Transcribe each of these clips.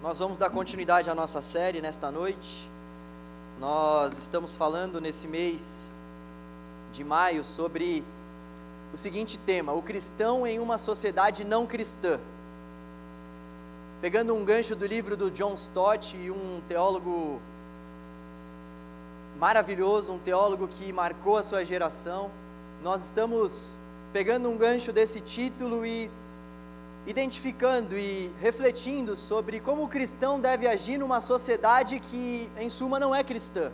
Nós vamos dar continuidade à nossa série nesta noite. Nós estamos falando nesse mês de maio sobre o seguinte tema: o cristão em uma sociedade não cristã. Pegando um gancho do livro do John Stott, um teólogo maravilhoso, um teólogo que marcou a sua geração, nós estamos pegando um gancho desse título e identificando e refletindo sobre como o cristão deve agir numa sociedade que, em suma, não é cristã.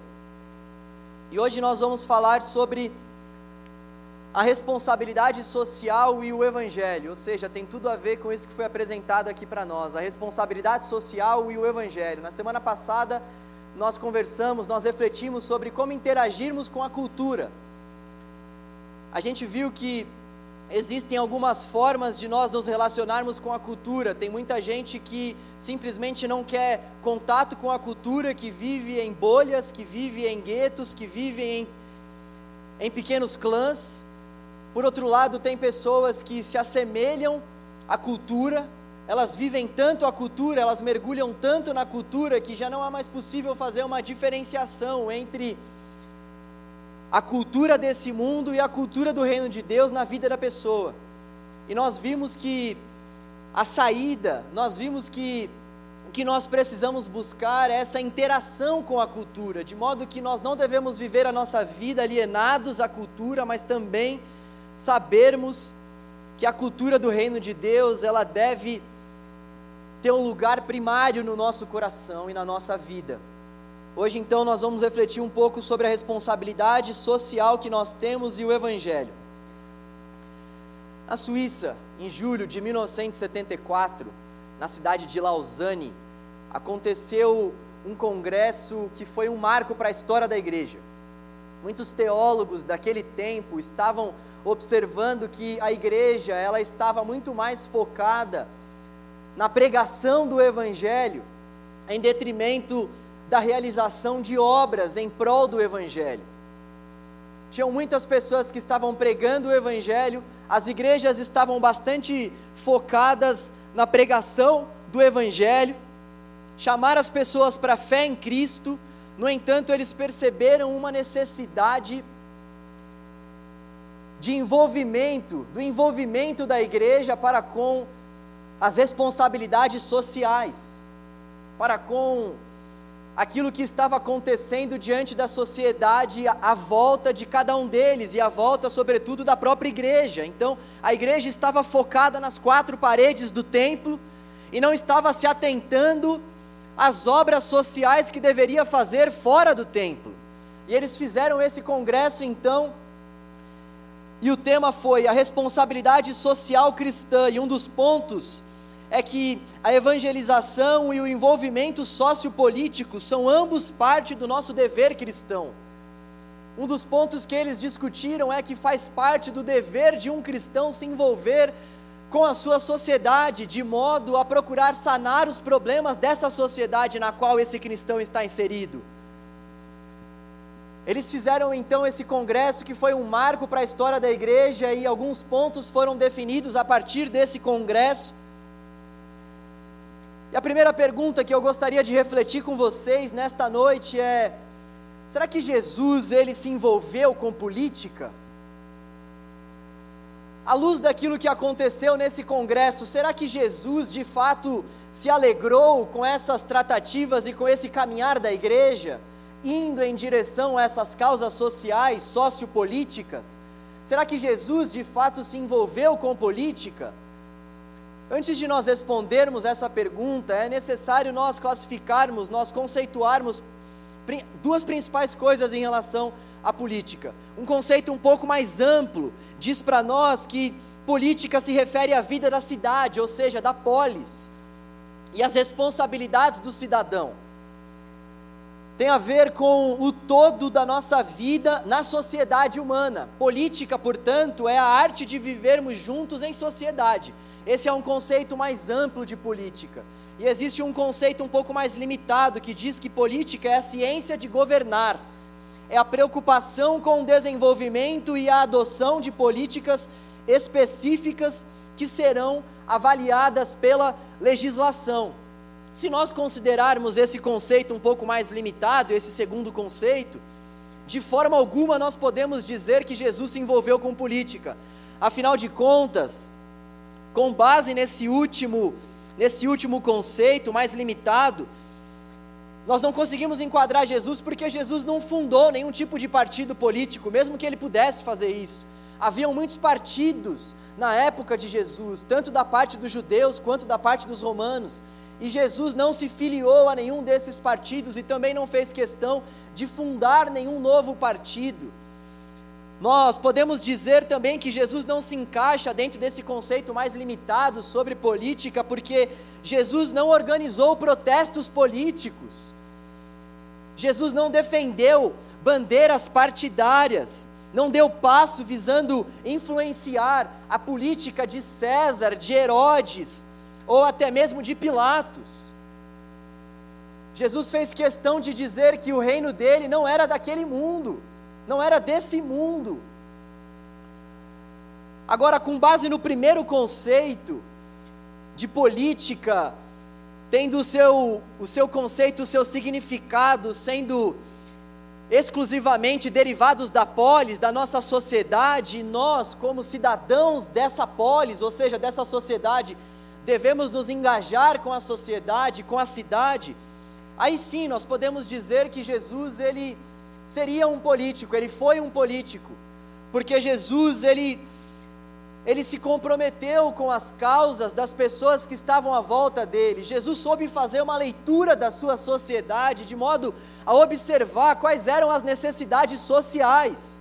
E hoje nós vamos falar sobre a responsabilidade social e o evangelho, ou seja, tem tudo a ver com isso que foi apresentado aqui para nós, a responsabilidade social e o evangelho. Na semana passada nós conversamos, nós refletimos sobre como interagirmos com a cultura. A gente viu que existem algumas formas de nós nos relacionarmos com a cultura. Tem muita gente que simplesmente não quer contato com a cultura, que vive em bolhas, que vive em guetos, que vive em, em pequenos clãs. Por outro lado, tem pessoas que se assemelham à cultura, elas vivem tanto a cultura, elas mergulham tanto na cultura que já não é mais possível fazer uma diferenciação entre a cultura desse mundo e a cultura do reino de Deus na vida da pessoa. E nós vimos que a saída, nós vimos que o que nós precisamos buscar é essa interação com a cultura, de modo que nós não devemos viver a nossa vida alienados à cultura, mas também sabermos que a cultura do reino de Deus, ela deve ter um lugar primário no nosso coração e na nossa vida. Hoje, então, nós vamos refletir um pouco sobre a responsabilidade social que nós temos e o Evangelho. Na Suíça, em julho de 1974, na cidade de Lausanne, aconteceu um congresso que foi um marco para a história da igreja. Muitos teólogos daquele tempo estavam observando que a igreja ela estava muito mais focada na pregação do evangelho em detrimento da realização de obras em prol do Evangelho. Tinham muitas pessoas que estavam pregando o Evangelho, as igrejas estavam bastante focadas na pregação do Evangelho, chamar as pessoas para a fé em Cristo, no entanto, eles perceberam uma necessidade de envolvimento, do envolvimento da igreja para com as responsabilidades sociais, para com aquilo que estava acontecendo diante da sociedade à volta de cada um deles e à volta, sobretudo, da própria igreja. Então, a igreja estava focada nas quatro paredes do templo e não estava se atentando às obras sociais que deveria fazer fora do templo. E eles fizeram esse congresso então, e o tema foi a responsabilidade social cristã, e um dos pontos é que a evangelização e o envolvimento sociopolítico são ambos parte do nosso dever cristão. Um dos pontos que eles discutiram é que faz parte do dever de um cristão se envolver com a sua sociedade, de modo a procurar sanar os problemas dessa sociedade na qual esse cristão está inserido. Eles fizeram então esse congresso que foi um marco para a história da igreja e alguns pontos foram definidos a partir desse congresso. E a primeira pergunta que eu gostaria de refletir com vocês nesta noite é: será que Jesus ele se envolveu com política? À luz daquilo que aconteceu nesse congresso, será que Jesus de fato se alegrou com essas tratativas e com esse caminhar da igreja, indo em direção a essas causas sociais, sociopolíticas? Será que Jesus de fato se envolveu com política? Antes de nós respondermos essa pergunta, é necessário nós classificarmos, nós conceituarmos duas principais coisas em relação à política. Um conceito um pouco mais amplo diz para nós que política se refere à vida da cidade, ou seja, da polis, e as responsabilidades do cidadão. Tem a ver com o todo da nossa vida na sociedade humana. Política, portanto, é a arte de vivermos juntos em sociedade esse é um conceito mais amplo de política. E existe um conceito um pouco mais limitado que diz que política é a ciência de governar, é a preocupação com o desenvolvimento e a adoção de políticas específicas que serão avaliadas pela legislação. Se nós considerarmos esse conceito um pouco mais limitado, esse segundo conceito, de forma alguma nós podemos dizer que Jesus se envolveu com política. Afinal de contas, com base nesse último, nesse último conceito mais limitado, nós não conseguimos enquadrar Jesus porque Jesus não fundou nenhum tipo de partido político, mesmo que ele pudesse fazer isso. Haviam muitos partidos na época de Jesus, tanto da parte dos judeus quanto da parte dos romanos. E Jesus não se filiou a nenhum desses partidos e também não fez questão de fundar nenhum novo partido. Nós podemos dizer também que Jesus não se encaixa dentro desse conceito mais limitado sobre política, porque Jesus não organizou protestos políticos. Jesus não defendeu bandeiras partidárias, não deu passo visando influenciar a política de César, de Herodes, ou até mesmo de Pilatos. Jesus fez questão de dizer que o reino dele não era daquele mundo, não era desse mundo. Agora, com base no primeiro conceito de política, tendo o seu, o seu conceito, o seu significado sendo exclusivamente derivados da polis, da nossa sociedade, e nós, como cidadãos dessa polis, ou seja, dessa sociedade, devemos nos engajar com a sociedade, com a cidade, aí sim nós podemos dizer que Jesus ele seria um político, ele foi um político, porque Jesus ele ele se comprometeu com as causas das pessoas que estavam à volta dele. Jesus soube fazer uma leitura da sua sociedade de modo a observar quais eram as necessidades sociais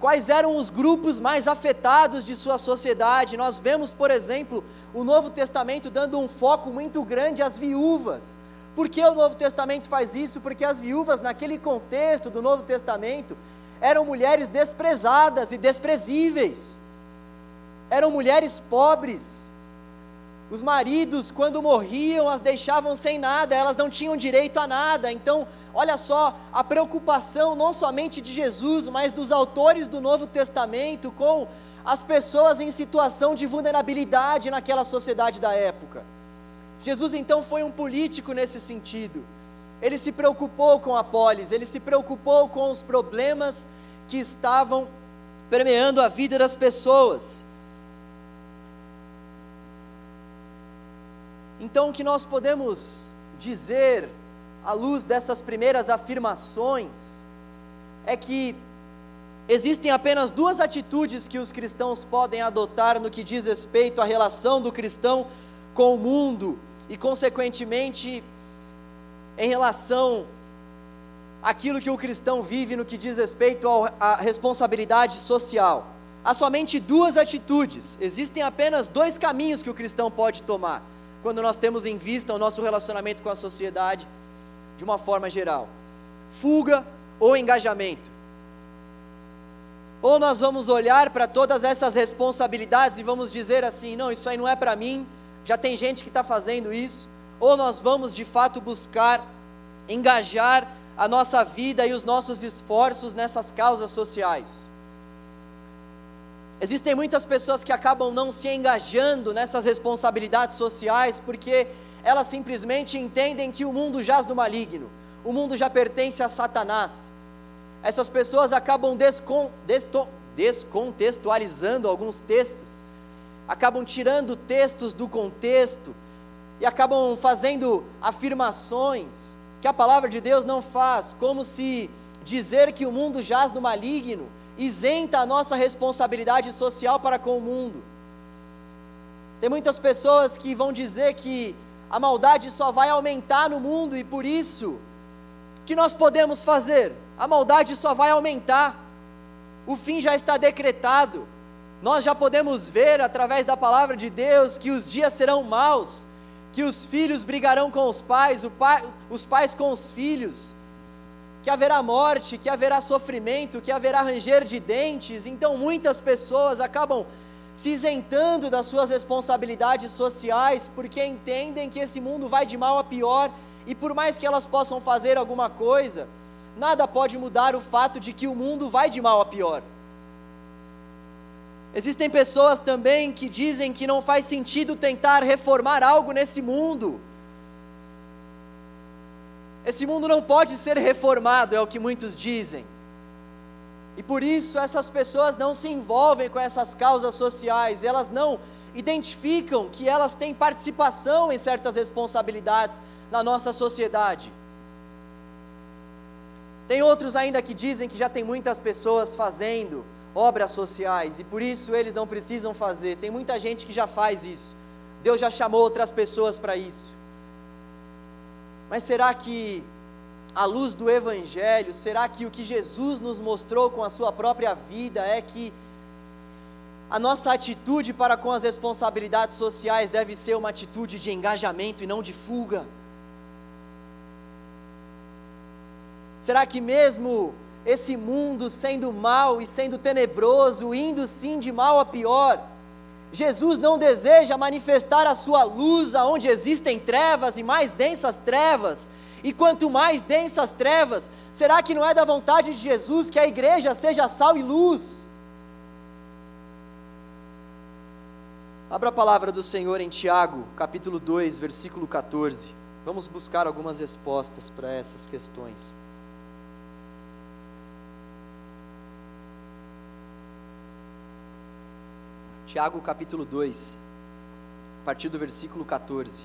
quais eram os grupos mais afetados de sua sociedade. Nós vemos, por exemplo, o Novo Testamento dando um foco muito grande às viúvas. Por que o Novo Testamento faz isso? Porque as viúvas, naquele contexto do Novo Testamento, eram mulheres desprezadas e desprezíveis, eram mulheres pobres, os maridos, quando morriam, as deixavam sem nada, elas não tinham direito a nada. Então, olha só a preocupação não somente de Jesus, mas dos autores do Novo Testamento com as pessoas em situação de vulnerabilidade naquela sociedade da época. Jesus então foi um político nesse sentido. Ele se preocupou com a polis, ele se preocupou com os problemas que estavam permeando a vida das pessoas. Então, o que nós podemos dizer, à luz dessas primeiras afirmações, é que existem apenas duas atitudes que os cristãos podem adotar no que diz respeito à relação do cristão com o mundo e, consequentemente, em relação àquilo que o cristão vive no que diz respeito à responsabilidade social. Há somente duas atitudes, existem apenas dois caminhos que o cristão pode tomar quando nós temos em vista o nosso relacionamento com a sociedade de uma forma geral: fuga ou engajamento. Ou nós vamos olhar para todas essas responsabilidades e vamos dizer assim: não, isso aí não é para mim, já tem gente que está fazendo isso. Ou nós vamos de fato buscar engajar a nossa vida e os nossos esforços nessas causas sociais. Existem muitas pessoas que acabam não se engajando nessas responsabilidades sociais porque elas simplesmente entendem que o mundo jaz do maligno, o mundo já pertence a Satanás. Essas pessoas acabam descon, desto, descontextualizando alguns textos, acabam tirando textos do contexto e acabam fazendo afirmações que a palavra de Deus não faz, como se dizer que o mundo jaz do maligno isenta a nossa responsabilidade social para com o mundo. Tem muitas pessoas que vão dizer que a maldade só vai aumentar no mundo e por isso, que nós podemos fazer? A maldade só vai aumentar, o fim já está decretado, nós já podemos ver através da palavra de Deus que os dias serão maus, que os filhos brigarão com os pais, pai, os pais com os filhos, que haverá morte, que haverá sofrimento, que haverá ranger de dentes. Então muitas pessoas acabam se isentando das suas responsabilidades sociais porque entendem que esse mundo vai de mal a pior e por mais que elas possam fazer alguma coisa, nada pode mudar o fato de que o mundo vai de mal a pior. Existem pessoas também que dizem que não faz sentido tentar reformar algo nesse mundo Esse mundo não pode ser reformado, é o que muitos dizem. E por isso essas pessoas não se envolvem com essas causas sociais, elas não identificam que elas têm participação em certas responsabilidades na nossa sociedade. Tem outros ainda que dizem que já tem muitas pessoas fazendo obras sociais e por isso eles não precisam fazer. Tem muita gente que já faz isso. Deus já chamou outras pessoas para isso. Mas será que, à luz do Evangelho, será que o que Jesus nos mostrou com a sua própria vida é que a nossa atitude para com as responsabilidades sociais deve ser uma atitude de engajamento e não de fuga? Será que mesmo esse mundo sendo mal e sendo tenebroso, indo sim de mal a pior, Jesus não deseja manifestar a sua luz aonde existem trevas e mais densas trevas. E quanto mais densas trevas, será que não é da vontade de Jesus que a igreja seja sal e luz? Abra a palavra do Senhor em Tiago, capítulo 2, versículo 14. Vamos buscar algumas respostas para essas questões. Tiago capítulo 2, a partir do versículo 14.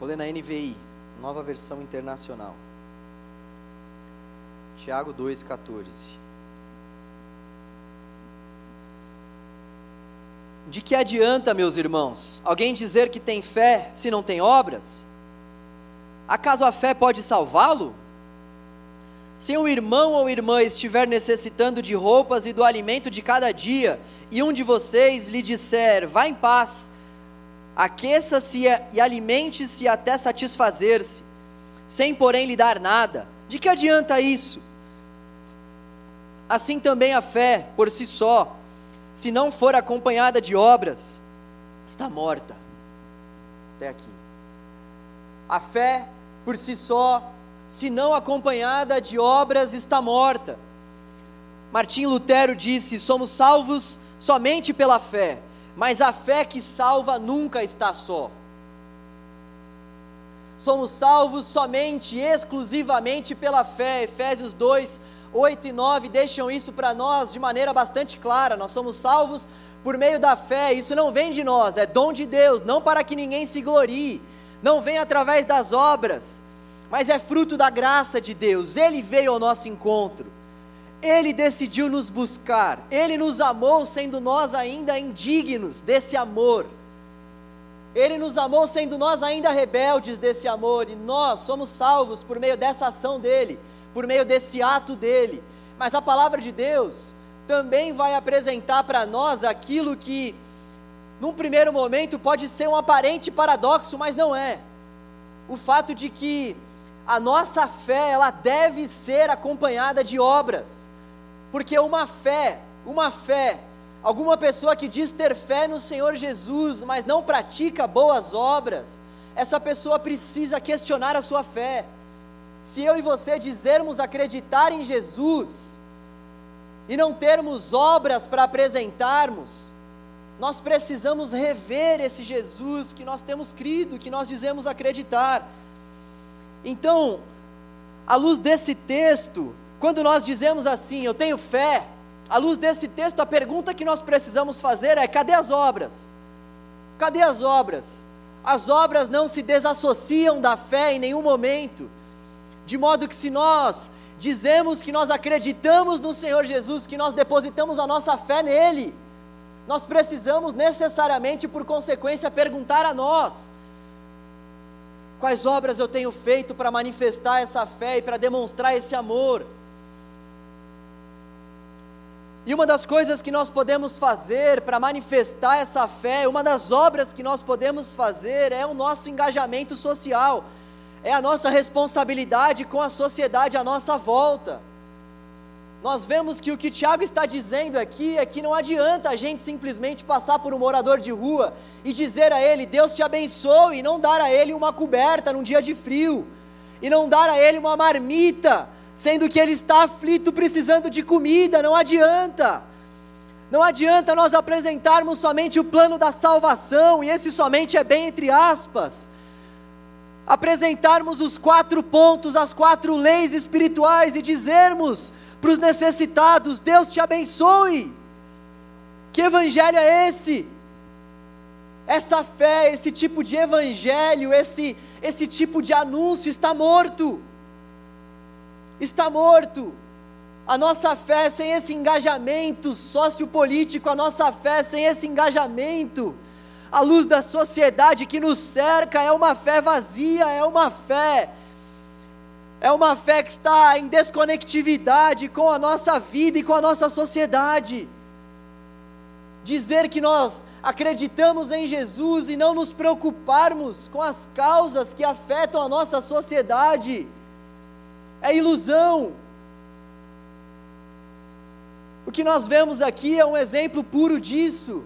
Vou ler na NVI, nova versão internacional. Tiago 2,14. De que adianta, meus irmãos, alguém dizer que tem fé se não tem obras? Acaso a fé pode salvá-lo? Se um irmão ou irmã estiver necessitando de roupas e do alimento de cada dia, e um de vocês lhe disser, vá em paz, aqueça-se e alimente-se até satisfazer-se, sem porém lhe dar nada, de que adianta isso? Assim também a fé, por si só, se não for acompanhada de obras, está morta. Até aqui. A fé por si só, se não acompanhada de obras, está morta. Martim Lutero disse: somos salvos somente pela fé, mas a fé que salva nunca está só. Somos salvos somente, exclusivamente pela fé. Efésios 2, 8 e 9 deixam isso para nós de maneira bastante clara. Nós somos salvos por meio da fé, isso não vem de nós, é dom de Deus, não para que ninguém se glorie não vem através das obras, mas é fruto da graça de Deus. Ele veio ao nosso encontro, ele decidiu nos buscar, ele nos amou, sendo nós ainda indignos desse amor. Ele nos amou sendo nós ainda rebeldes desse amor, e nós somos salvos por meio dessa ação dele, por meio desse ato dele. Mas a palavra de Deus também vai apresentar para nós aquilo que num primeiro momento pode ser um aparente paradoxo, mas não é. O fato de que a nossa fé, ela deve ser acompanhada de obras. Porque uma fé, uma fé, alguma pessoa que diz ter fé no Senhor Jesus, mas não pratica boas obras, essa pessoa precisa questionar a sua fé. Se eu e você dizermos acreditar em Jesus e não termos obras para apresentarmos, nós precisamos rever esse Jesus que nós temos crido, que nós dizemos acreditar. Então, à luz desse texto, quando nós dizemos assim, eu tenho fé, à luz desse texto, a pergunta que nós precisamos fazer é: cadê as obras? Cadê as obras? As obras não se desassociam da fé em nenhum momento, de modo que se nós dizemos que nós acreditamos no Senhor Jesus, que nós depositamos a nossa fé nele, nós precisamos necessariamente, por consequência, perguntar a nós: quais obras eu tenho feito para manifestar essa fé e para demonstrar esse amor? E uma das coisas que nós podemos fazer para manifestar essa fé, uma das obras que nós podemos fazer é o nosso engajamento social, é a nossa responsabilidade com a sociedade à nossa volta nós vemos que o que Tiago está dizendo aqui é que não adianta a gente simplesmente passar por um morador de rua e dizer a ele: Deus te abençoe, e não dar a ele uma coberta num dia de frio, e não dar a ele uma marmita, sendo que ele está aflito precisando de comida, não adianta. Não adianta nós apresentarmos somente o plano da salvação, e esse somente é bem entre aspas. Apresentarmos os quatro pontos, as quatro leis espirituais e dizermos para os necessitados: Deus te abençoe. Que evangelho é esse? Essa fé, esse tipo de evangelho, esse, esse tipo de anúncio está morto. Está morto. A nossa fé sem esse engajamento sociopolítico, a nossa fé sem esse engajamento, à luz da sociedade que nos cerca, é uma fé vazia, é uma fé, é uma fé que está em desconectividade com a nossa vida e com a nossa sociedade. Dizer que nós acreditamos em Jesus e não nos preocuparmos com as causas que afetam a nossa sociedade, é ilusão o que nós vemos aqui é um exemplo puro disso.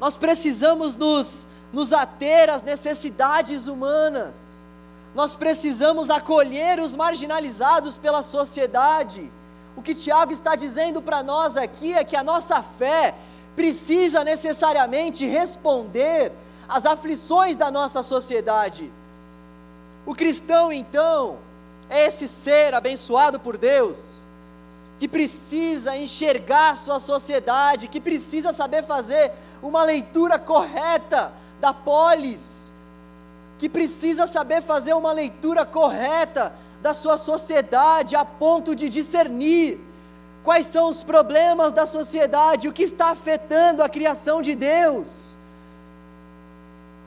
Nós precisamos nos, nos ater às necessidades humanas, nós precisamos acolher os marginalizados pela sociedade. O que Tiago está dizendo para nós aqui é que a nossa fé precisa necessariamente responder às aflições da nossa sociedade. O cristão, então, é esse ser abençoado por Deus que precisa enxergar sua sociedade, que precisa saber fazer uma leitura correta da polis, que precisa saber fazer uma leitura correta da sua sociedade a ponto de discernir quais são os problemas da sociedade, o que está afetando a criação de Deus,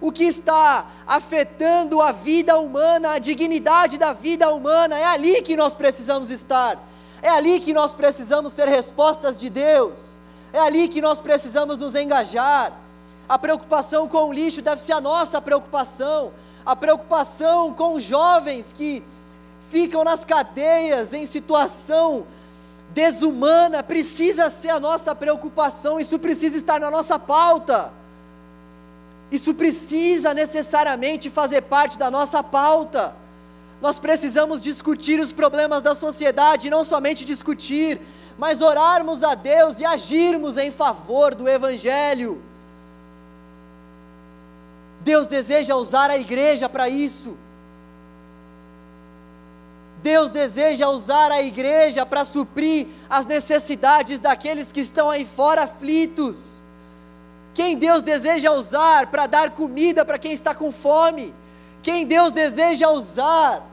o que está afetando a vida humana, a dignidade da vida humana, é ali que nós precisamos estar é ali que nós precisamos ter respostas de Deus. É ali que nós precisamos nos engajar. A preocupação com o lixo deve ser a nossa preocupação. A preocupação com os jovens que ficam nas cadeias em situação desumana precisa ser a nossa preocupação. Isso precisa estar na nossa pauta. Isso precisa necessariamente fazer parte da nossa pauta. Nós precisamos discutir os problemas da sociedade, não somente discutir, mas orarmos a Deus e agirmos em favor do Evangelho. Deus deseja usar a igreja para isso. Deus deseja usar a igreja para suprir as necessidades daqueles que estão aí fora aflitos. Quem Deus deseja usar para dar comida para quem está com fome. Quem Deus deseja usar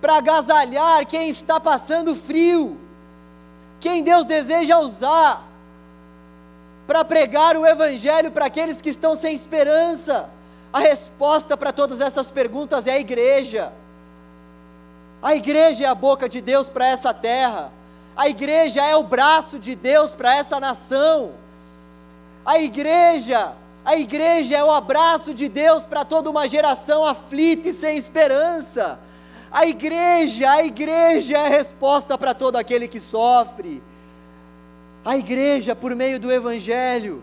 para agasalhar quem está passando frio, quem Deus deseja usar para pregar o Evangelho para aqueles que estão sem esperança. A resposta para todas essas perguntas é a igreja. A igreja é a boca de Deus para essa terra. A igreja é o braço de Deus para essa nação. A igreja, a igreja é o abraço de Deus para toda uma geração aflita e sem esperança. A igreja, a igreja é a resposta para todo aquele que sofre. A igreja, por meio do Evangelho,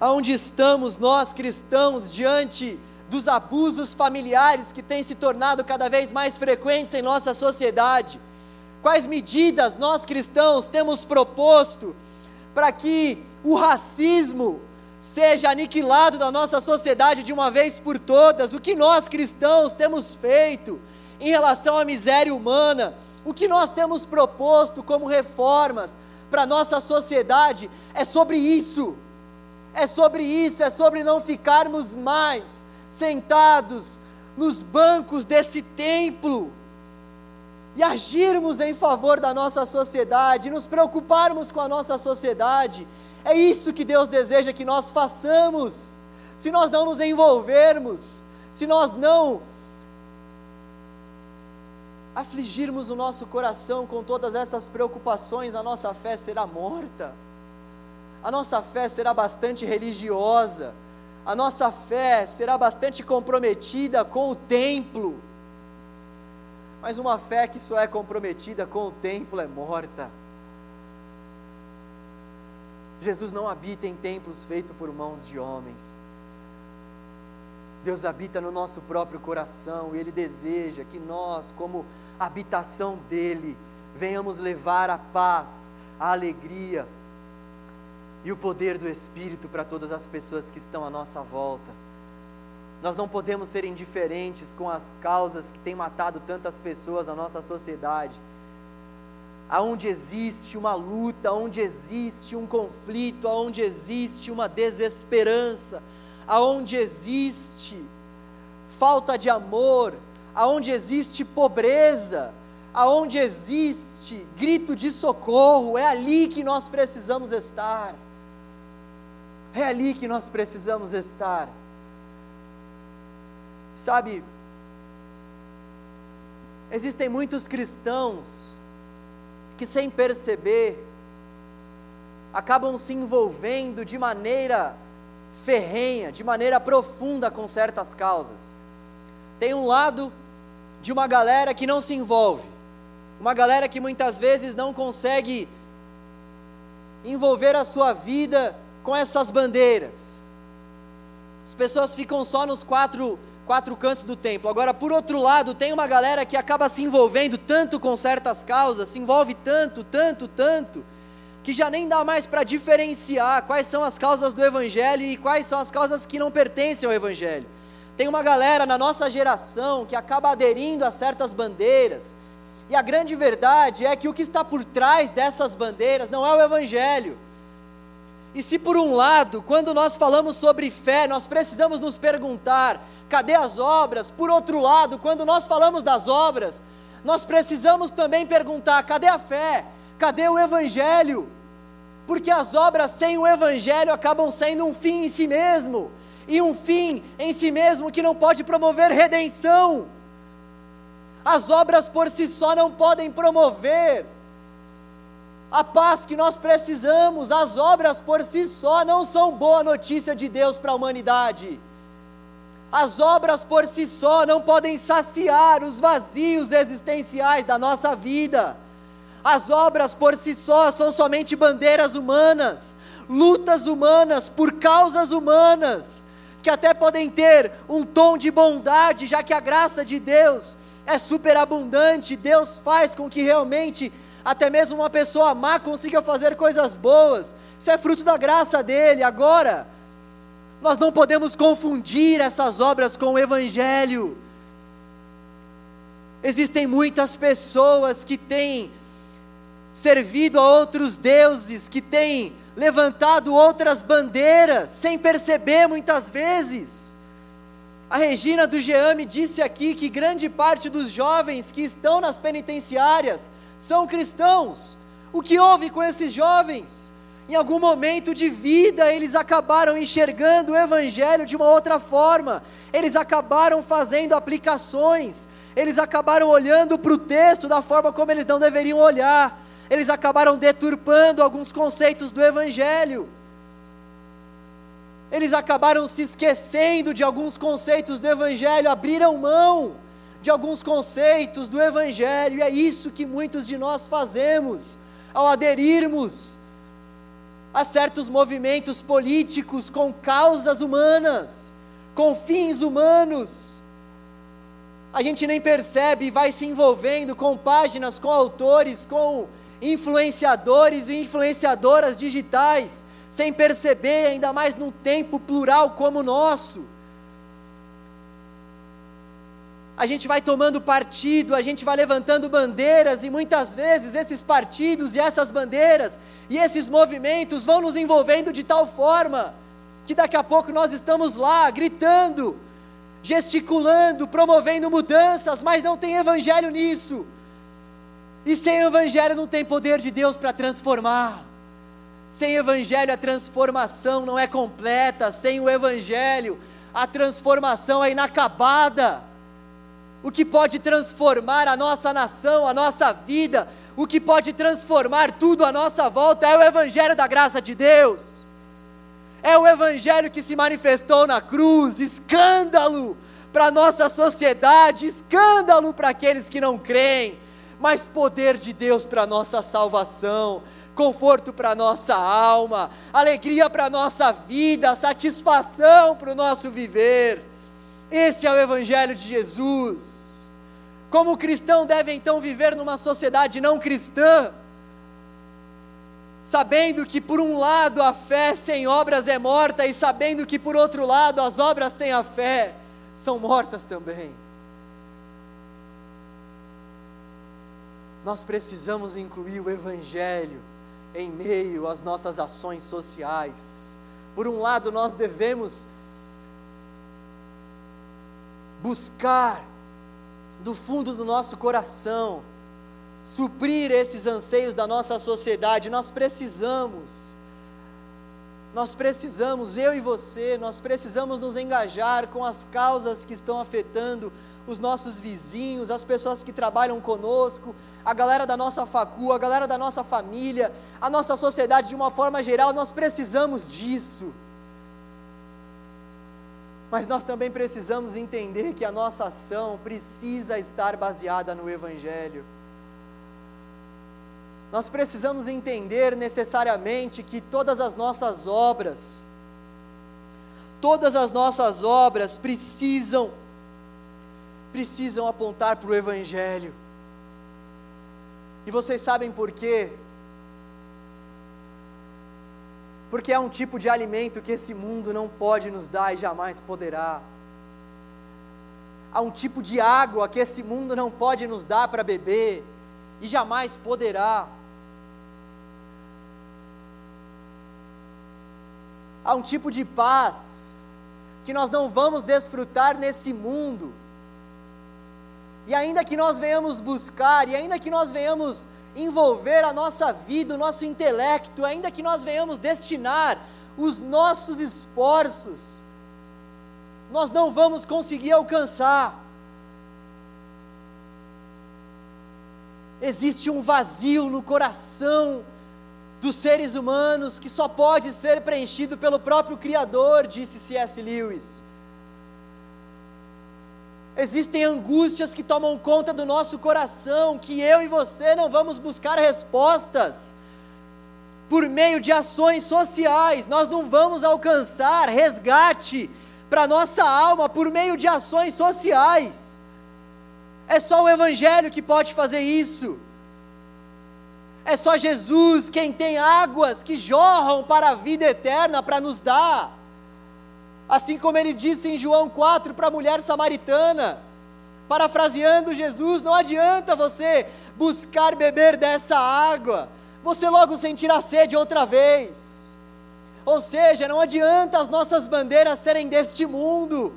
aonde estamos nós cristãos diante dos abusos familiares que têm se tornado cada vez mais frequentes em nossa sociedade? Quais medidas nós cristãos temos proposto para que o racismo, seja aniquilado da nossa sociedade de uma vez por todas. O que nós cristãos temos feito em relação à miséria humana, o que nós temos proposto como reformas para a nossa sociedade é sobre isso. É sobre isso, é sobre não ficarmos mais sentados nos bancos desse templo e agirmos em favor da nossa sociedade, nos preocuparmos com a nossa sociedade é isso que Deus deseja que nós façamos. Se nós não nos envolvermos, se nós não afligirmos o nosso coração com todas essas preocupações, a nossa fé será morta. A nossa fé será bastante religiosa. A nossa fé será bastante comprometida com o templo. Mas uma fé que só é comprometida com o templo é morta. Jesus não habita em templos feitos por mãos de homens. Deus habita no nosso próprio coração e Ele deseja que nós, como habitação dEle, venhamos levar a paz, a alegria e o poder do Espírito para todas as pessoas que estão à nossa volta. Nós não podemos ser indiferentes com as causas que têm matado tantas pessoas na nossa sociedade. Aonde existe uma luta, aonde existe um conflito, aonde existe uma desesperança, aonde existe falta de amor, aonde existe pobreza, aonde existe grito de socorro, é ali que nós precisamos estar. É ali que nós precisamos estar. Sabe, existem muitos cristãos que, sem perceber, acabam se envolvendo de maneira ferrenha, de maneira profunda com certas causas. Tem um lado de uma galera que não se envolve, uma galera que muitas vezes não consegue envolver a sua vida com essas bandeiras. As pessoas ficam só nos quatro quatro cantos do templo. Agora, por outro lado, tem uma galera que acaba se envolvendo tanto com certas causas, se envolve tanto, tanto, tanto, que já nem dá mais para diferenciar quais são as causas do Evangelho e quais são as causas que não pertencem ao Evangelho. Tem uma galera na nossa geração que acaba aderindo a certas bandeiras, e a grande verdade é que o que está por trás dessas bandeiras não é o Evangelho. E se por um lado, quando nós falamos sobre fé, nós precisamos nos perguntar: cadê as obras? Por outro lado, quando nós falamos das obras, nós precisamos também perguntar: cadê a fé? Cadê o Evangelho? Porque as obras sem o Evangelho acabam sendo um fim em si mesmo, e um fim em si mesmo que não pode promover redenção. As obras por si só não podem promover a paz que nós precisamos, as obras por si só não são boa notícia de Deus para a humanidade. As obras por si só não podem saciar os vazios existenciais da nossa vida. As obras por si só são somente bandeiras humanas, lutas humanas por causas humanas, que até podem ter um tom de bondade, já que a graça de Deus é superabundante, Deus faz com que realmente até mesmo uma pessoa má consiga fazer coisas boas, isso é fruto da graça dele. Agora, nós não podemos confundir essas obras com o Evangelho. Existem muitas pessoas que têm servido a outros deuses, que têm levantado outras bandeiras, sem perceber muitas vezes. A Regina do Geame disse aqui que grande parte dos jovens que estão nas penitenciárias são cristãos. O que houve com esses jovens? Em algum momento de vida, eles acabaram enxergando o Evangelho de uma outra forma, eles acabaram fazendo aplicações, eles acabaram olhando para o texto da forma como eles não deveriam olhar, eles acabaram deturpando alguns conceitos do Evangelho, eles acabaram se esquecendo de alguns conceitos do Evangelho, abriram mão de alguns conceitos do Evangelho, e é isso que muitos de nós fazemos ao aderirmos a certos movimentos políticos com causas humanas, com fins humanos. A gente nem percebe e vai se envolvendo com páginas, com autores, com influenciadores e influenciadoras digitais, sem perceber, ainda mais num tempo plural como o nosso a gente vai tomando partido, a gente vai levantando bandeiras, e muitas vezes esses partidos e essas bandeiras e esses movimentos vão nos envolvendo de tal forma que daqui a pouco nós estamos lá gritando, gesticulando, promovendo mudanças, mas não tem evangelho nisso. E sem evangelho não tem poder de Deus para transformar. Sem evangelho a transformação não é completa, sem o evangelho a transformação é inacabada o que pode transformar a nossa nação, a nossa vida, o que pode transformar tudo à nossa volta é o Evangelho da graça de Deus. É o Evangelho que se manifestou na cruz, escândalo para a nossa sociedade, escândalo para aqueles que não creem, mas poder de Deus para nossa salvação, conforto para nossa alma, alegria para nossa vida, satisfação para o nosso viver. Esse é o Evangelho de Jesus Como cristão deve então viver numa sociedade não cristã? Sabendo que por um lado a fé sem obras é morta, e sabendo que por outro lado as obras sem a fé são mortas também. Nós precisamos incluir o Evangelho em meio às nossas ações sociais. Por um lado, nós devemos buscar do fundo do nosso coração suprir esses anseios da nossa sociedade. Nós precisamos nós precisamos, eu e você, nós precisamos nos engajar com as causas que estão afetando os nossos vizinhos, as pessoas que trabalham conosco, a galera da nossa facu, a galera da nossa família, a nossa sociedade de uma forma geral, nós precisamos disso. Mas nós também precisamos entender que a nossa ação precisa estar baseada no Evangelho. Nós precisamos entender necessariamente que todas as nossas obras, todas as nossas obras precisam, precisam apontar para o Evangelho. E vocês sabem por quê? Porque é um tipo de alimento que esse mundo não pode nos dar e jamais poderá. Há um tipo de água que esse mundo não pode nos dar para beber e jamais poderá. Há um tipo de paz que nós não vamos desfrutar nesse mundo. E ainda que nós venhamos buscar, e ainda que nós venhamos envolver a nossa vida, o nosso intelecto, ainda que nós venhamos destinar os nossos esforços, nós não vamos conseguir alcançar. Existe um vazio no coração dos seres humanos que só pode ser preenchido pelo próprio Criador, disse C.S. Lewis. Existem angústias que tomam conta do nosso coração, que eu e você não vamos buscar respostas por meio de ações sociais, nós não vamos alcançar resgate para nossa alma por meio de ações sociais. É só o Evangelho que pode fazer isso. É só Jesus quem tem águas que jorram para a vida eterna para nos dar. Assim como ele disse em João 4 para a mulher samaritana, parafraseando Jesus, não adianta você buscar beber dessa água, você logo sentirá sede outra vez. Ou seja, não adianta as nossas bandeiras serem deste mundo,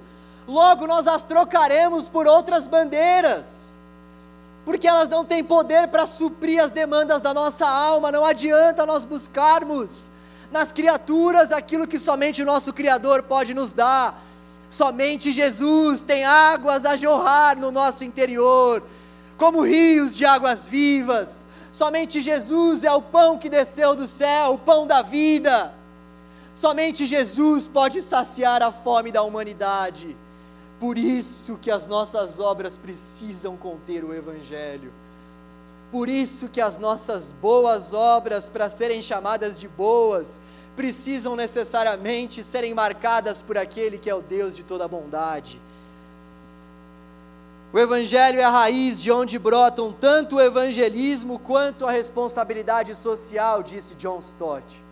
logo nós as trocaremos por outras bandeiras porque elas não têm poder para suprir as demandas da nossa alma, não adianta nós buscarmos nas criaturas aquilo que somente o nosso Criador pode nos dar. Somente Jesus tem águas a jorrar no nosso interior, como rios de águas vivas. Somente Jesus é o pão que desceu do céu, o pão da vida. Somente Jesus pode saciar a fome da humanidade. Por isso que as nossas obras precisam conter o Evangelho. Por isso que as nossas boas obras, para serem chamadas de boas, precisam necessariamente serem marcadas por aquele que é o Deus de toda bondade. O Evangelho é a raiz de onde brotam tanto o evangelismo quanto a responsabilidade social, disse John Stott.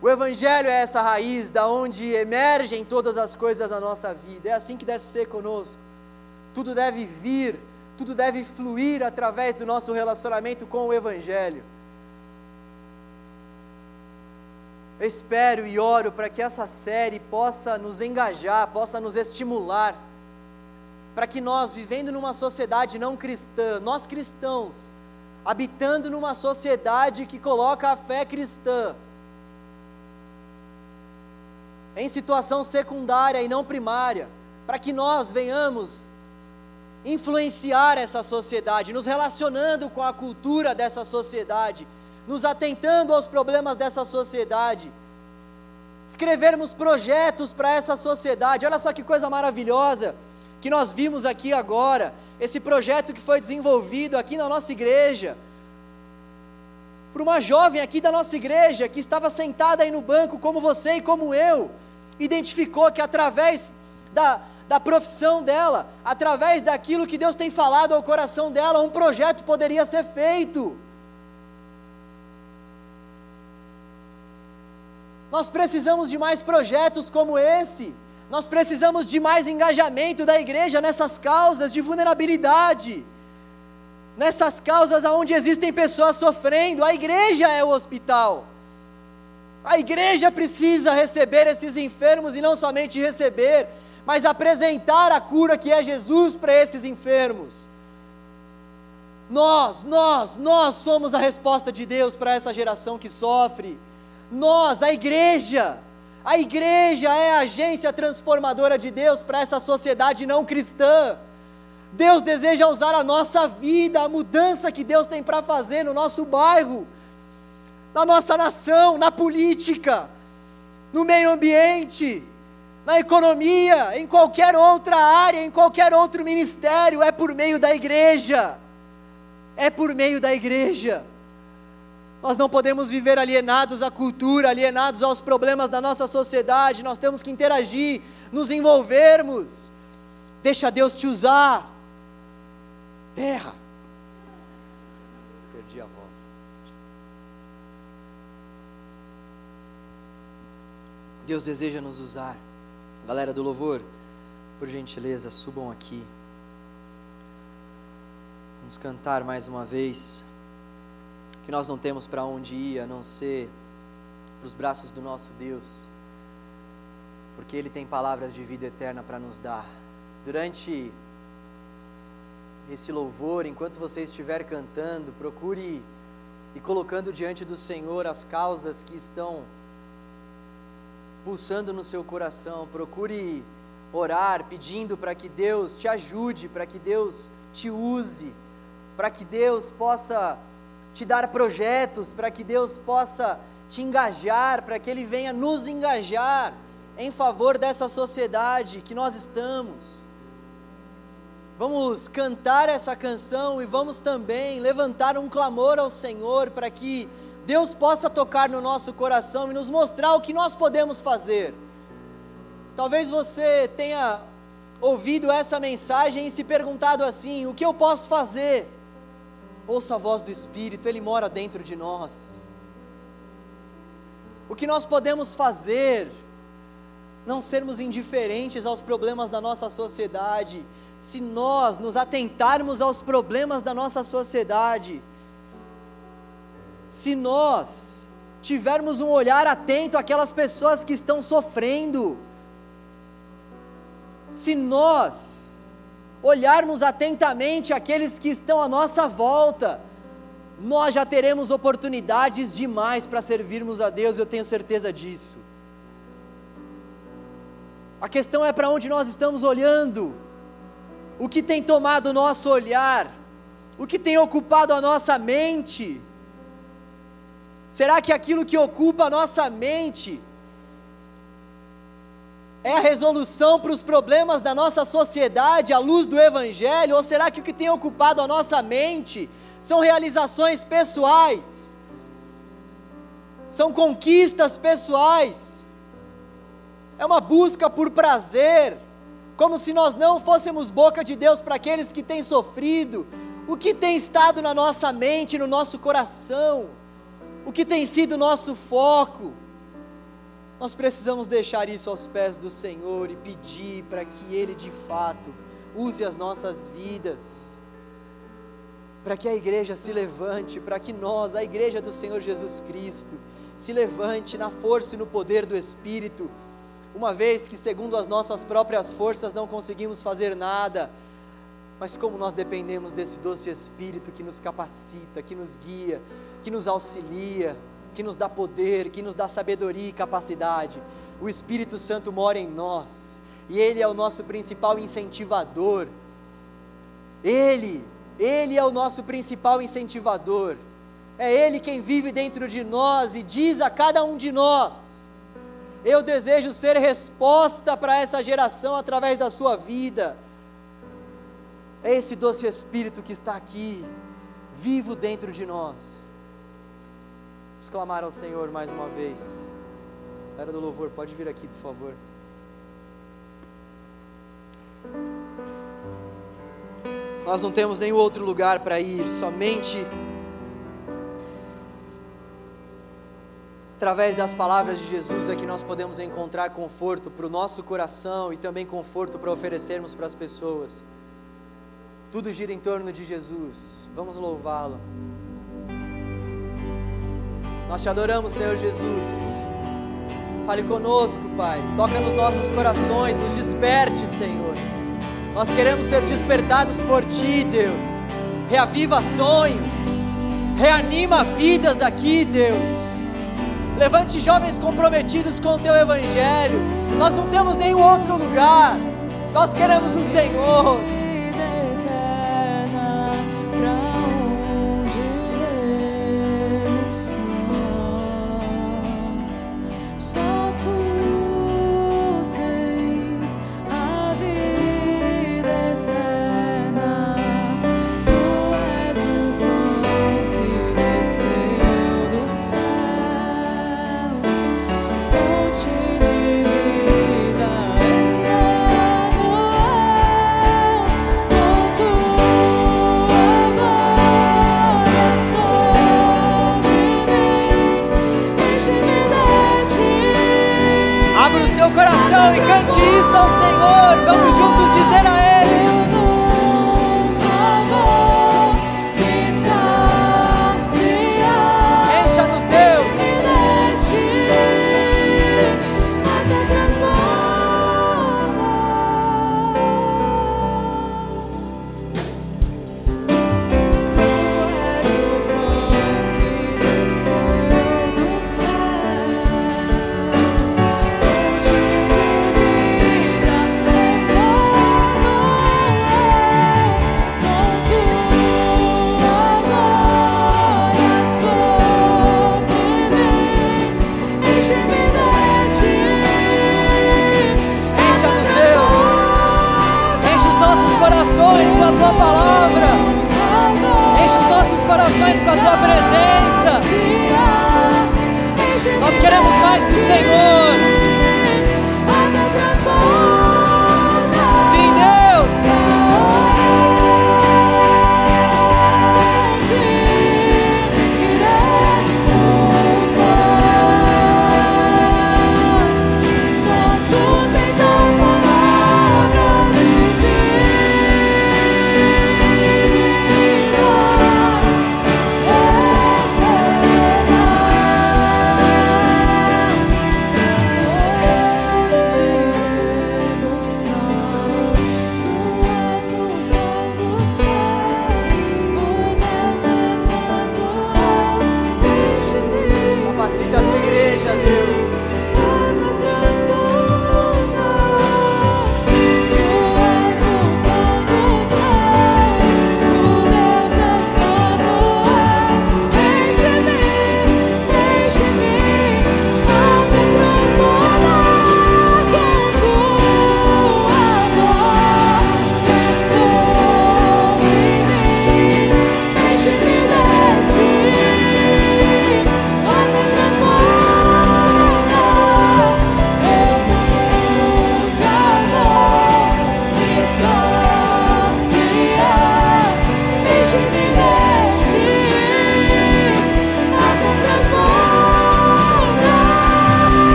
O Evangelho é essa raiz da onde emergem todas as coisas da nossa vida. É assim que deve ser conosco. Tudo deve vir, tudo deve fluir através do nosso relacionamento com o Evangelho. Eu espero e oro para que essa série possa nos engajar, possa nos estimular, para que nós, vivendo numa sociedade não cristã, nós cristãos, habitando numa sociedade que coloca a fé cristã, em situação secundária e não primária, para que nós venhamos influenciar essa sociedade, nos relacionando com a cultura dessa sociedade, nos atentando aos problemas dessa sociedade, escrevermos projetos para essa sociedade. Olha só que coisa maravilhosa que nós vimos aqui agora, esse projeto que foi desenvolvido aqui na nossa igreja. Por uma jovem aqui da nossa igreja que estava sentada aí no banco, como você e como eu, identificou que através da, da profissão dela, através daquilo que Deus tem falado ao coração dela, um projeto poderia ser feito. Nós precisamos de mais projetos como esse. Nós precisamos de mais engajamento da igreja nessas causas de vulnerabilidade, nessas causas onde existem pessoas sofrendo. A igreja é o hospital. A igreja precisa receber esses enfermos e não somente receber, mas apresentar a cura que é Jesus para esses enfermos. Nós, nós, nós somos a resposta de Deus para essa geração que sofre. Nós, a igreja, a igreja é a agência transformadora de Deus para essa sociedade não cristã. Deus deseja usar a nossa vida, a mudança que Deus tem para fazer no nosso bairro, na nossa nação, na política, no meio ambiente na economia, em qualquer outra área, em qualquer outro ministério, é por meio da igreja. É por meio da igreja. Nós não podemos viver alienados à cultura, alienados aos problemas da nossa sociedade, nós temos que interagir, nos envolvermos. Deixa Deus te usar. Terra. Perdi a voz. Deus deseja nos usar. Galera do louvor, por gentileza, subam aqui. Vamos cantar mais uma vez. Que nós não temos para onde ir a não ser para os braços do nosso Deus, porque Ele tem palavras de vida eterna para nos dar. Durante esse louvor, enquanto você estiver cantando, procure e colocando diante do Senhor as causas que estão pulsando no seu coração, procure orar pedindo para que Deus te ajude, para que Deus te use, para que Deus possa te dar projetos, para que Deus possa te engajar, para que Ele venha nos engajar em favor dessa sociedade que nós estamos. Vamos cantar essa canção e vamos também levantar um clamor ao Senhor para que Deus possa tocar no nosso coração e nos mostrar o que nós podemos fazer. Talvez você tenha ouvido essa mensagem e se perguntado assim: o que eu posso fazer? Ouça a voz do Espírito, Ele mora dentro de nós. O que nós podemos fazer? Não sermos indiferentes aos problemas da nossa sociedade. Se nós nos atentarmos aos problemas da nossa sociedade, se nós tivermos um olhar atento àquelas pessoas que estão sofrendo, se nós olharmos atentamente aqueles que estão à nossa volta, nós já teremos oportunidades demais para servirmos a Deus, eu tenho certeza disso. A questão é para onde nós estamos olhando, o que tem tomado o nosso olhar, o que tem ocupado a nossa mente. Será que aquilo que ocupa a nossa mente é a resolução para os problemas da nossa sociedade à luz do Evangelho? Ou será que o que tem ocupado a nossa mente são realizações pessoais? São conquistas pessoais? É uma busca por prazer? Como se nós não fôssemos boca de Deus para aqueles que têm sofrido? O que tem estado na nossa mente, no nosso coração? O que tem sido nosso foco. Nós precisamos deixar isso aos pés do Senhor e pedir para que Ele de fato use as nossas vidas, para que a igreja se levante, para que nós, a igreja do Senhor Jesus Cristo, se levante na força e no poder do Espírito, uma vez que, segundo as nossas próprias forças, não conseguimos fazer nada, mas como nós dependemos desse doce Espírito que nos capacita, que nos guia, que nos auxilia, que nos dá poder, que nos dá sabedoria e capacidade. O Espírito Santo mora em nós e Ele é o nosso principal incentivador. Ele, Ele é o nosso principal incentivador. É Ele quem vive dentro de nós e diz a cada um de nós: Eu desejo ser resposta para essa geração através da sua vida. É esse doce Espírito que está aqui, vivo dentro de nós. Vamos clamar ao Senhor mais uma vez. Era do louvor, pode vir aqui, por favor. Nós não temos nenhum outro lugar para ir, somente através das palavras de Jesus é que nós podemos encontrar conforto para o nosso coração e também conforto para oferecermos para as pessoas. Tudo gira em torno de Jesus. Vamos louvá-lo. Nós te adoramos, Senhor Jesus. Fale conosco, Pai. Toca nos nossos corações, nos desperte, Senhor. Nós queremos ser despertados por Ti, Deus. Reaviva sonhos, reanima vidas aqui, Deus. Levante jovens comprometidos com o Teu Evangelho. Nós não temos nenhum outro lugar. Nós queremos o Senhor.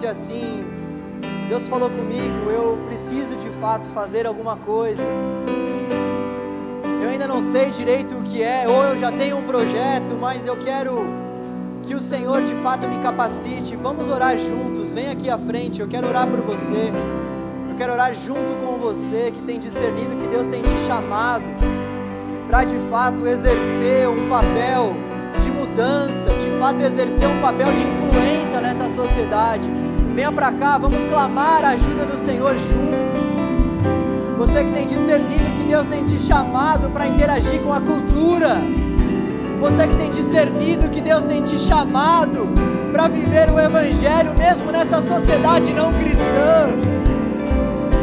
Disse assim: Deus falou comigo, eu preciso de fato fazer alguma coisa. Eu ainda não sei direito o que é, ou eu já tenho um projeto, mas eu quero que o Senhor de fato me capacite. Vamos orar juntos. Vem aqui à frente, eu quero orar por você. Eu quero orar junto com você que tem discernido que Deus tem te chamado para de fato exercer um papel de mudança, de fato exercer um papel de influência nessa sociedade. Venha para cá, vamos clamar a ajuda do Senhor juntos. Você que tem discernido que Deus tem te chamado para interagir com a cultura. Você que tem discernido que Deus tem te chamado para viver o Evangelho mesmo nessa sociedade não cristã.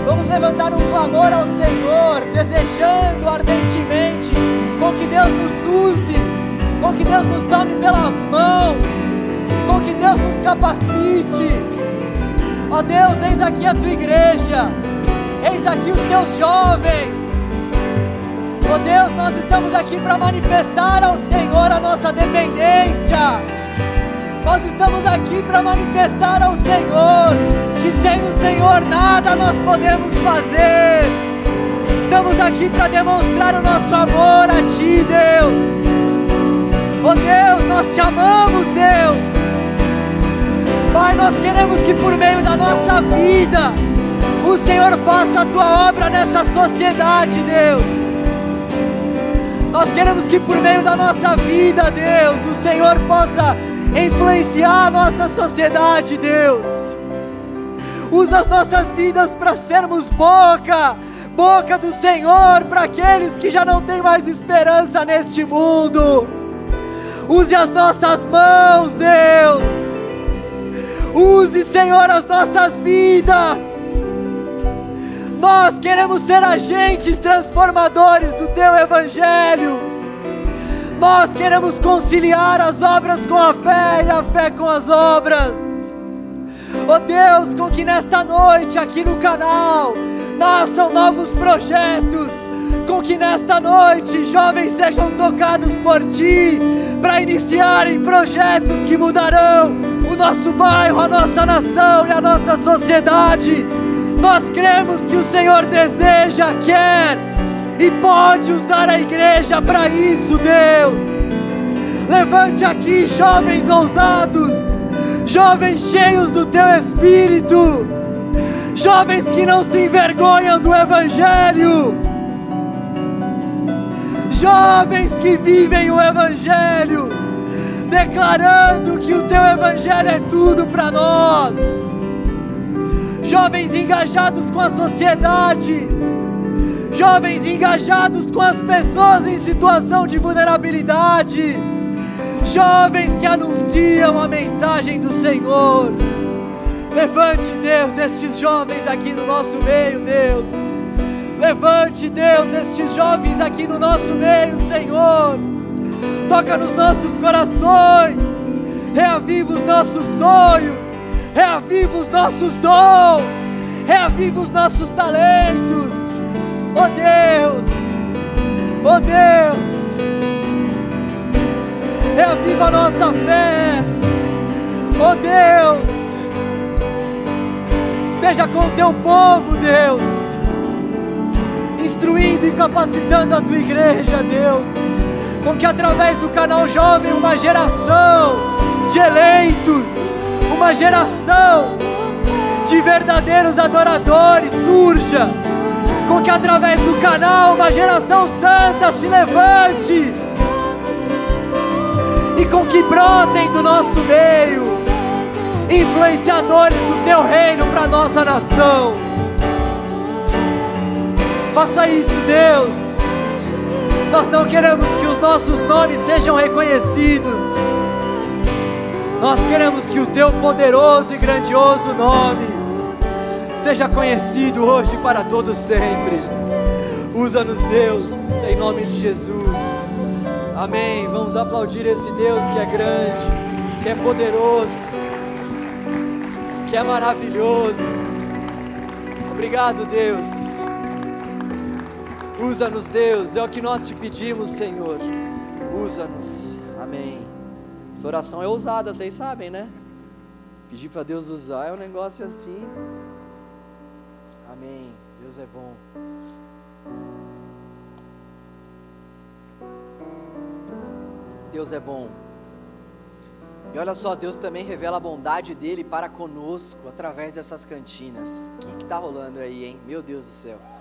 Vamos levantar um clamor ao Senhor, desejando ardentemente com que Deus nos use com que Deus nos tome pelas mãos, com que Deus nos capacite. Ó Deus, eis aqui a tua igreja, eis aqui os teus jovens. Ó Deus, nós estamos aqui para manifestar ao Senhor a nossa dependência. Nós estamos aqui para manifestar ao Senhor que sem o Senhor nada nós podemos fazer. Estamos aqui para demonstrar o nosso amor a Ti, Deus. Oh Deus, nós te amamos, Deus. Pai, nós queremos que por meio da nossa vida, o Senhor faça a tua obra nessa sociedade, Deus. Nós queremos que por meio da nossa vida, Deus, o Senhor possa influenciar a nossa sociedade, Deus. Usa as nossas vidas para sermos boca, boca do Senhor para aqueles que já não têm mais esperança neste mundo. Use as nossas mãos, Deus. Use, Senhor, as nossas vidas. Nós queremos ser agentes transformadores do Teu Evangelho. Nós queremos conciliar as obras com a fé e a fé com as obras. Oh Deus, com que nesta noite aqui no canal nasçam novos projetos, que nesta noite jovens sejam tocados por Ti, para iniciarem projetos que mudarão o nosso bairro, a nossa nação e a nossa sociedade. Nós cremos que o Senhor deseja, quer e pode usar a igreja para isso, Deus. Levante aqui jovens ousados, jovens cheios do teu espírito, jovens que não se envergonham do Evangelho jovens que vivem o Evangelho, declarando que o teu Evangelho é tudo para nós, jovens engajados com a sociedade, jovens engajados com as pessoas em situação de vulnerabilidade, jovens que anunciam a mensagem do Senhor. Levante, Deus, estes jovens aqui no nosso meio, Deus Levante, Deus, estes jovens aqui no nosso meio, Senhor. Toca nos nossos corações, reaviva os nossos sonhos, reaviva os nossos dons, reaviva os nossos talentos. Oh Deus, oh Deus, reaviva a nossa fé. Oh Deus, esteja com o teu povo, Deus instruindo e capacitando a tua igreja, Deus, com que através do canal Jovem uma geração de eleitos, uma geração de verdadeiros adoradores surja, com que através do canal uma geração santa se levante e com que brotem do nosso meio influenciadores do teu reino para nossa nação. Faça isso, Deus. Nós não queremos que os nossos nomes sejam reconhecidos. Nós queremos que o teu poderoso e grandioso nome seja conhecido hoje para todos sempre. Usa-nos, Deus, em nome de Jesus. Amém. Vamos aplaudir esse Deus que é grande, que é poderoso, que é maravilhoso. Obrigado, Deus. Usa-nos, Deus, é o que nós te pedimos, Senhor. Usa-nos. Amém. Essa oração é ousada, vocês sabem, né? Pedir para Deus usar é um negócio assim. Amém. Deus é bom. Deus é bom. E olha só, Deus também revela a bondade dele para conosco através dessas cantinas. O que está rolando aí, hein? Meu Deus do céu.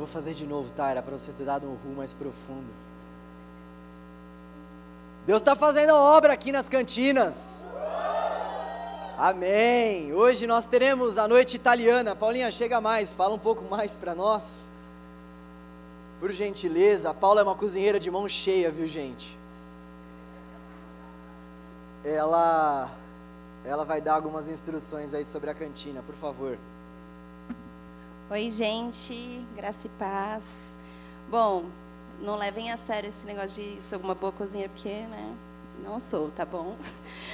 Vou fazer de novo, Tyra, para você ter dado um rumo mais profundo. Deus está fazendo obra aqui nas cantinas. Amém. Hoje nós teremos a noite italiana. Paulinha, chega mais, fala um pouco mais para nós. Por gentileza, a Paula é uma cozinheira de mão cheia, viu, gente? Ela ela vai dar algumas instruções aí sobre a cantina, por favor. Oi, gente, graça e paz. Bom, não levem a sério esse negócio de ser uma boa cozinheira, porque, né, não sou, tá bom?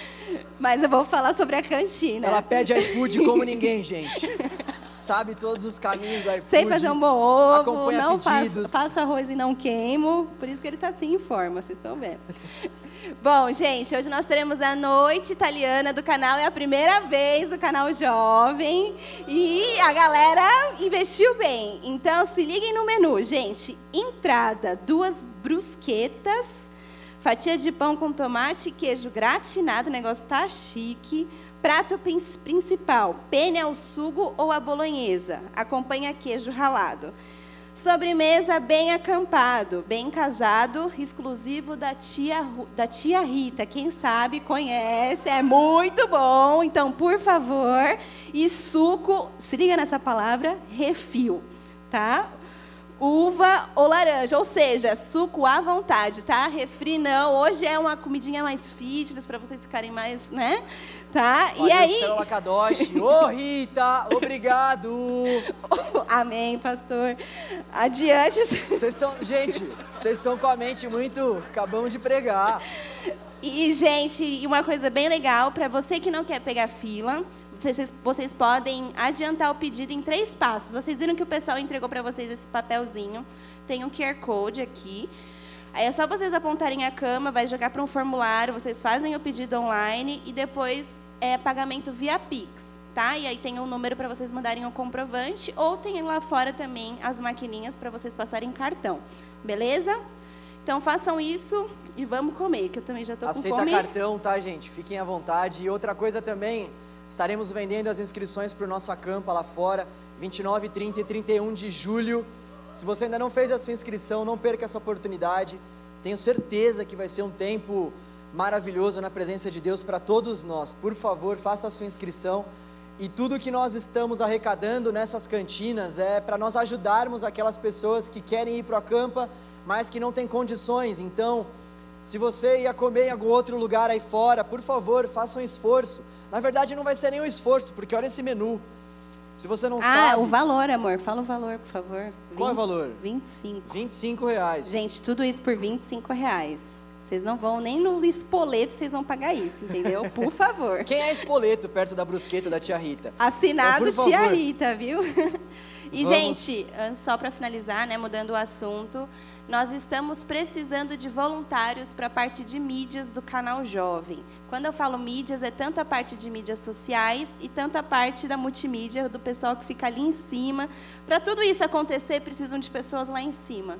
Mas eu vou falar sobre a cantina. Ela pede iFood como ninguém, gente. Sabe todos os caminhos do iFood. Sei fazer um bom ovo, não faço, faço, arroz e não queimo. Por isso que ele está assim em forma, vocês estão vendo. Bom, gente, hoje nós teremos a noite italiana do canal, é a primeira vez do canal Jovem e a galera investiu bem. Então se liguem no menu, gente. Entrada, duas brusquetas, fatia de pão com tomate e queijo gratinado, o negócio tá chique. Prato principal, penne ao sugo ou a bolonhesa. Acompanha queijo ralado. Sobremesa bem acampado, bem casado, exclusivo da tia, da tia Rita. Quem sabe, conhece, é muito bom. Então, por favor, e suco, se liga nessa palavra, refil, tá? Uva ou laranja, ou seja, suco à vontade, tá? Refri não. Hoje é uma comidinha mais fitness para vocês ficarem mais, né? Tá? e aí. Ô, oh, Rita, obrigado. Amém, pastor. Adiante. Vocês estão, gente, vocês estão com a mente muito. Acabamos de pregar. E, gente, uma coisa bem legal, para você que não quer pegar fila, vocês, vocês podem adiantar o pedido em três passos. Vocês viram que o pessoal entregou para vocês esse papelzinho. Tem um QR Code aqui. Aí é só vocês apontarem a cama, vai jogar para um formulário, vocês fazem o pedido online e depois é pagamento via Pix, tá? E aí tem um número para vocês mandarem o um comprovante ou tem lá fora também as maquininhas para vocês passarem cartão, beleza? Então façam isso e vamos comer, que eu também já estou com fome. Aceita cartão, tá, gente? Fiquem à vontade. E outra coisa também, estaremos vendendo as inscrições para o nosso acampa lá fora, 29, 30 e 31 de julho. Se você ainda não fez a sua inscrição, não perca essa oportunidade. Tenho certeza que vai ser um tempo maravilhoso na presença de Deus para todos nós. Por favor, faça a sua inscrição. E tudo que nós estamos arrecadando nessas cantinas é para nós ajudarmos aquelas pessoas que querem ir para a campa, mas que não têm condições. Então, se você ia comer em algum outro lugar aí fora, por favor, faça um esforço. Na verdade, não vai ser nem um esforço, porque olha esse menu. Se você não ah, sabe. Ah, o valor, amor. Fala o valor, por favor. Qual 20, é o valor? 25. 25 reais. Gente, tudo isso por 25 reais. Vocês não vão nem no espoleto, vocês vão pagar isso, entendeu? Por favor. Quem é espoleto perto da brusqueta da tia Rita? Assinado então, tia Rita, viu? E, Vamos. gente, só para finalizar, né, mudando o assunto, nós estamos precisando de voluntários para a parte de mídias do canal Jovem. Quando eu falo mídias, é tanto a parte de mídias sociais e tanto a parte da multimídia, do pessoal que fica ali em cima. Para tudo isso acontecer, precisam de pessoas lá em cima.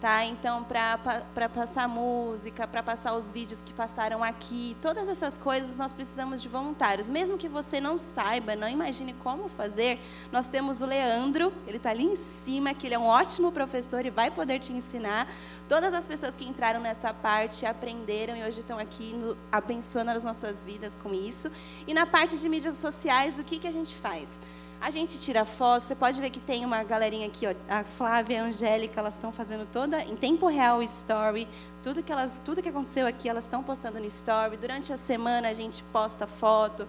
Tá? Então, para passar música, para passar os vídeos que passaram aqui, todas essas coisas nós precisamos de voluntários. Mesmo que você não saiba, não imagine como fazer, nós temos o Leandro, ele está ali em cima, que ele é um ótimo professor e vai poder te ensinar. Todas as pessoas que entraram nessa parte aprenderam e hoje estão aqui no, abençoando as nossas vidas com isso. E na parte de mídias sociais, o que, que a gente faz? A gente tira foto, você pode ver que tem uma galerinha aqui, ó, a Flávia a Angélica, elas estão fazendo toda em tempo real story, tudo que elas, tudo que aconteceu aqui, elas estão postando no story. Durante a semana a gente posta foto,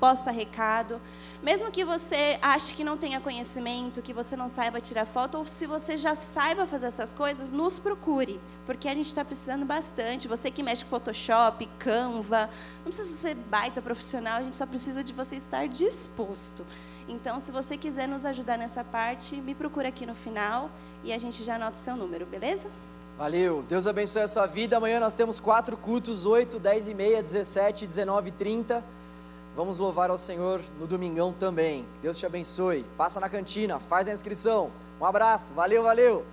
posta recado. Mesmo que você ache que não tenha conhecimento, que você não saiba tirar foto, ou se você já saiba fazer essas coisas, nos procure, porque a gente está precisando bastante. Você que mexe com Photoshop, Canva, não precisa ser baita profissional, a gente só precisa de você estar disposto. Então, se você quiser nos ajudar nessa parte, me procura aqui no final e a gente já anota o seu número, beleza? Valeu, Deus abençoe a sua vida. Amanhã nós temos quatro cultos: 8, 10 e meia, 17, 19 e 30. Vamos louvar ao Senhor no domingão também. Deus te abençoe. Passa na cantina, faz a inscrição. Um abraço, valeu, valeu.